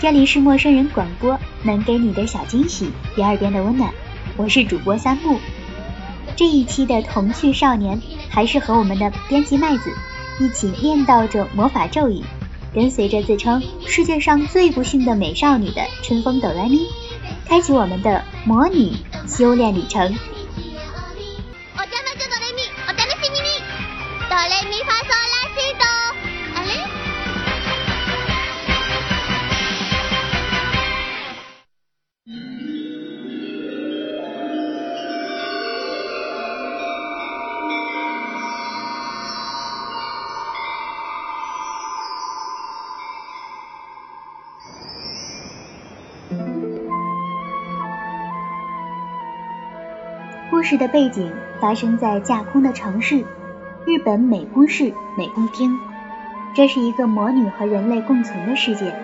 这里是陌生人广播，能给你的小惊喜，第二边的温暖。我是主播三木。这一期的童趣少年，还是和我们的编辑麦子一起念叨着魔法咒语，跟随着自称世界上最不幸的美少女的春风哆来咪，开启我们的魔女修炼旅程。故事的背景发生在架空的城市——日本美宫市美宫町。这是一个魔女和人类共存的世界。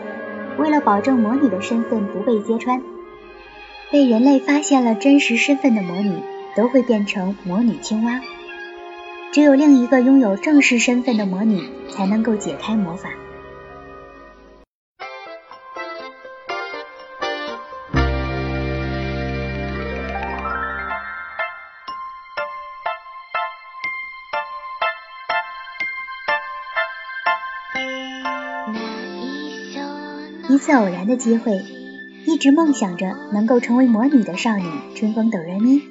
为了保证魔女的身份不被揭穿，被人类发现了真实身份的魔女都会变成魔女青蛙。只有另一个拥有正式身份的魔女才能够解开魔法。一次偶然的机会，一直梦想着能够成为魔女的少女春风哆瑞咪，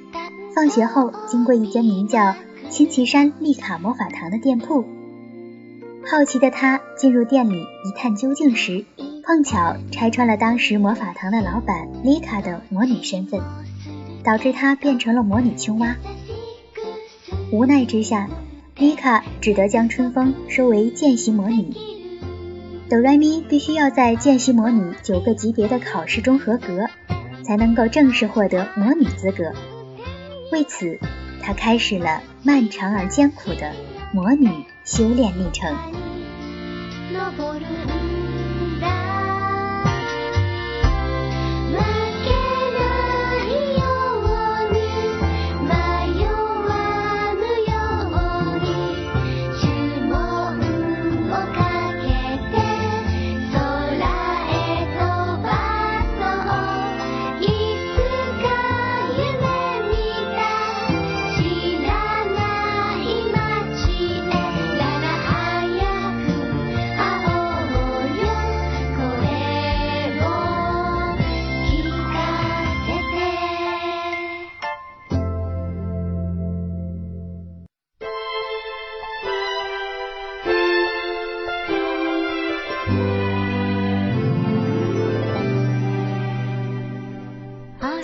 放学后经过一间名叫青旗山丽卡魔法堂的店铺，好奇的她进入店里一探究竟时，碰巧拆穿了当时魔法堂的老板丽卡的魔女身份，导致她变成了魔女青蛙。无奈之下，丽卡只得将春风收为见习魔女。哆来咪必须要在见习魔女九个级别的考试中合格，才能够正式获得魔女资格。为此，她开始了漫长而艰苦的魔女修炼历程。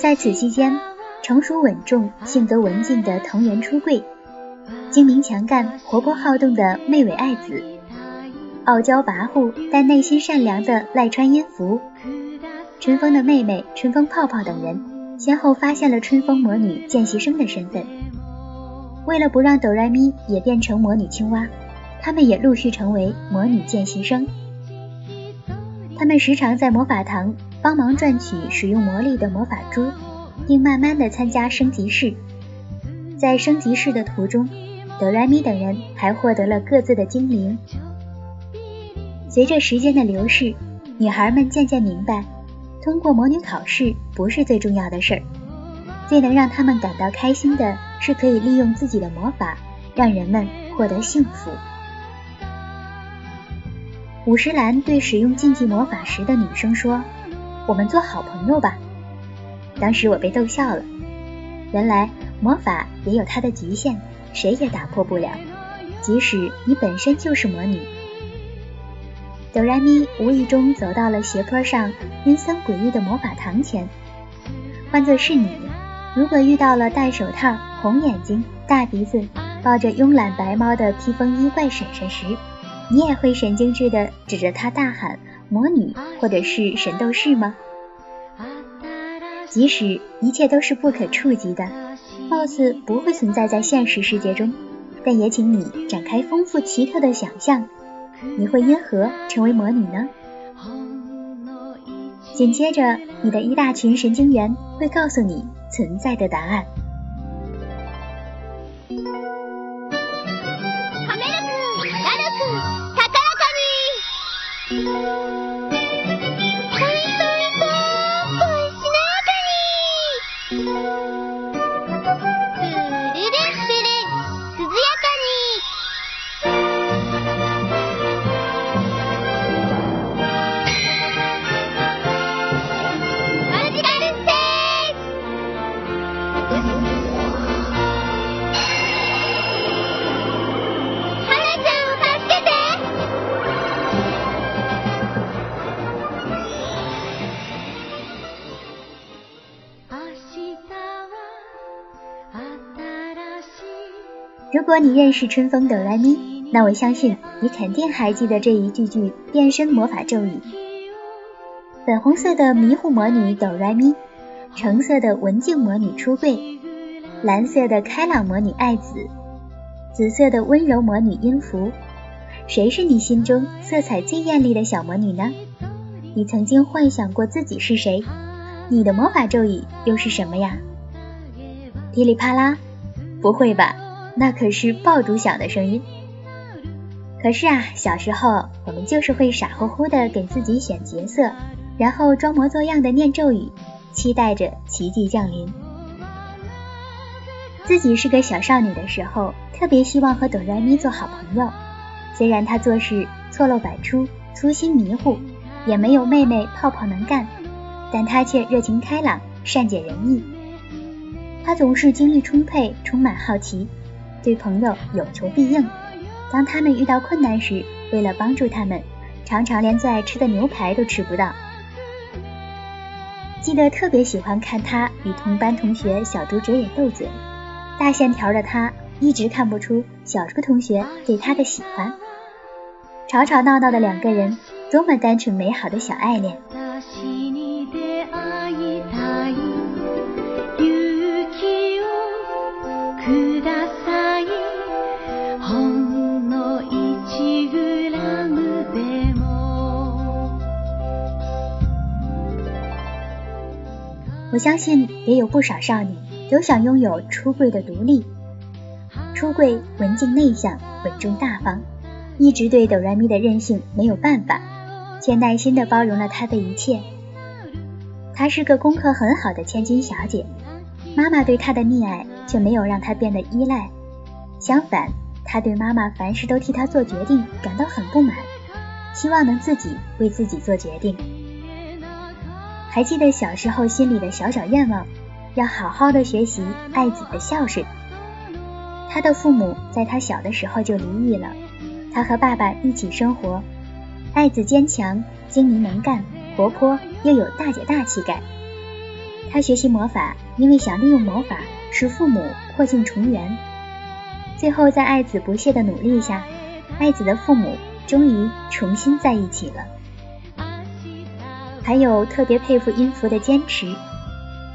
在此期间，成熟稳重、性格文静的藤原初贵，精明强干、活泼好动的妹尾爱子，傲娇跋扈但内心善良的赖川音符，春风的妹妹春风泡泡等人，先后发现了春风魔女见习生的身份。为了不让哆来咪也变成魔女青蛙，他们也陆续成为魔女见习生。他们时常在魔法堂。帮忙赚取使用魔力的魔法珠，并慢慢的参加升级试。在升级试的途中，哆来咪等人还获得了各自的精灵。随着时间的流逝，女孩们渐渐明白，通过魔女考试不是最重要的事儿，最能让他们感到开心的是可以利用自己的魔法，让人们获得幸福。五十岚对使用禁忌魔法时的女生说。我们做好朋友吧。当时我被逗笑了。原来魔法也有它的极限，谁也打破不了，即使你本身就是魔女。哆来咪无意中走到了斜坡上阴森诡异的魔法堂前。换作是你，如果遇到了戴手套、红眼睛、大鼻子、抱着慵懒白猫的披风衣怪婶婶时，你也会神经质的指着他大喊。魔女或者是神斗士吗？即使一切都是不可触及的，貌似不会存在在现实世界中，但也请你展开丰富奇特的想象，你会因何成为魔女呢？紧接着，你的一大群神经元会告诉你存在的答案。Thank you. 如果你认识春风哆来咪，那我相信你肯定还记得这一句句变身魔法咒语：粉红色的迷糊魔女哆来咪，橙色的文静魔女出柜，蓝色的开朗魔女爱子，紫色的温柔魔女音符。谁是你心中色彩最艳丽的小魔女呢？你曾经幻想过自己是谁？你的魔法咒语又是什么呀？噼里啪啦，不会吧？那可是爆竹响的声音。可是啊，小时候我们就是会傻乎乎的给自己选角色，然后装模作样的念咒语，期待着奇迹降临。自己是个小少女的时候，特别希望和哆来咪做好朋友。虽然她做事错漏百出、粗心迷糊，也没有妹妹泡泡能干，但她却热情开朗、善解人意。她总是精力充沛、充满好奇，对朋友有求必应。当他们遇到困难时，为了帮助他们，常常连最爱吃的牛排都吃不到。记得特别喜欢看他与同班同学小猪哲也斗嘴，大线条的他一直看不出小猪同学对他的喜欢。吵吵闹闹的两个人，多么单纯美好的小爱恋。我相信也有不少少女都想拥有出柜的独立。出柜文静内向，稳重大方。一直对哆来咪的任性没有办法，却耐心的包容了他的一切。她是个功课很好的千金小姐，妈妈对她的溺爱却没有让她变得依赖，相反，她对妈妈凡事都替她做决定感到很不满，希望能自己为自己做决定。还记得小时候心里的小小愿望，要好好的学习爱子的孝顺。他的父母在他小的时候就离异了。他和爸爸一起生活，爱子坚强、精明能干、活泼，又有大姐大气概。他学习魔法，因为想利用魔法使父母破镜重圆。最后，在爱子不懈的努力下，爱子的父母终于重新在一起了。还有特别佩服音符的坚持，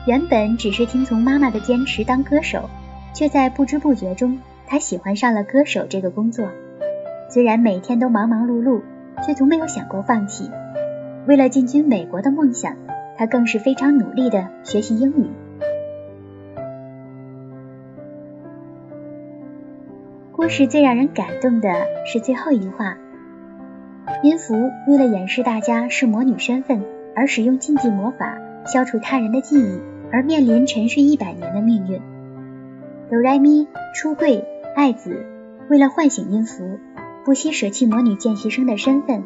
原本只是听从妈妈的坚持当歌手，却在不知不觉中，他喜欢上了歌手这个工作。虽然每天都忙忙碌碌，却从没有想过放弃。为了进军美国的梦想，他更是非常努力的学习英语。故事最让人感动的是最后一话：音符为了掩饰大家是魔女身份，而使用禁忌魔法消除他人的记忆，而面临沉睡一百年的命运。哆来咪出柜，爱子为了唤醒音符。不惜舍弃魔女见习生的身份，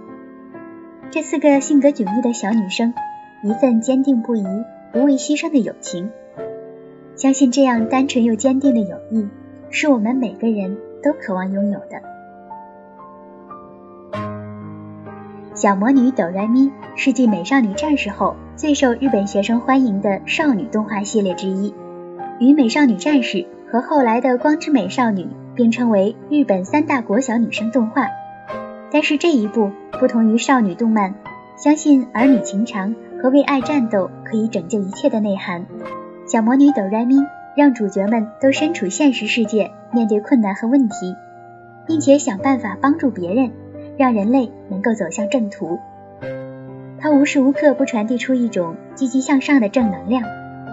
这四个性格迥异的小女生，一份坚定不移、不畏牺牲的友情。相信这样单纯又坚定的友谊，是我们每个人都渴望拥有的。小魔女哆来咪是继美少女战士后最受日本学生欢迎的少女动画系列之一，与美少女战士和后来的光之美少女。并称为日本三大国小女生动画，但是这一部不同于少女动漫，相信儿女情长和为爱战斗可以拯救一切的内涵。小魔女哆来咪让主角们都身处现实世界，面对困难和问题，并且想办法帮助别人，让人类能够走向正途。它无时无刻不传递出一种积极向上的正能量，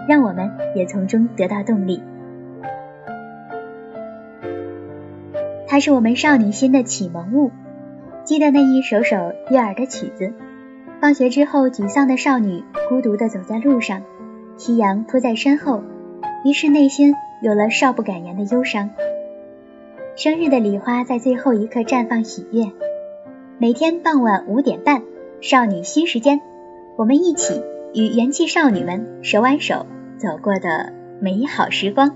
让我们也从中得到动力。它是我们少女心的启蒙物。记得那一首首悦耳的曲子。放学之后，沮丧的少女孤独地走在路上，夕阳铺在身后，于是内心有了少不敢言的忧伤。生日的礼花在最后一刻绽放喜悦。每天傍晚五点半，少女新时间，我们一起与元气少女们手挽手走过的美好时光。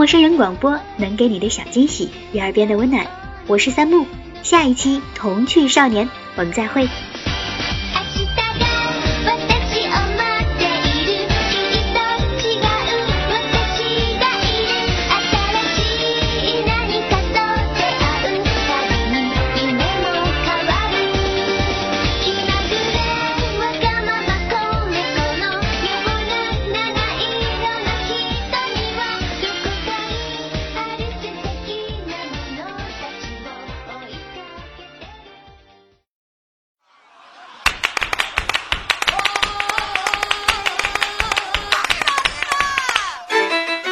陌生人广播能给你的小惊喜与耳边的温暖。我是三木，下一期童趣少年，我们再会。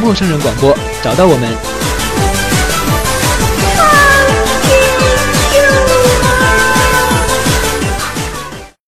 陌生人广播，找到我们。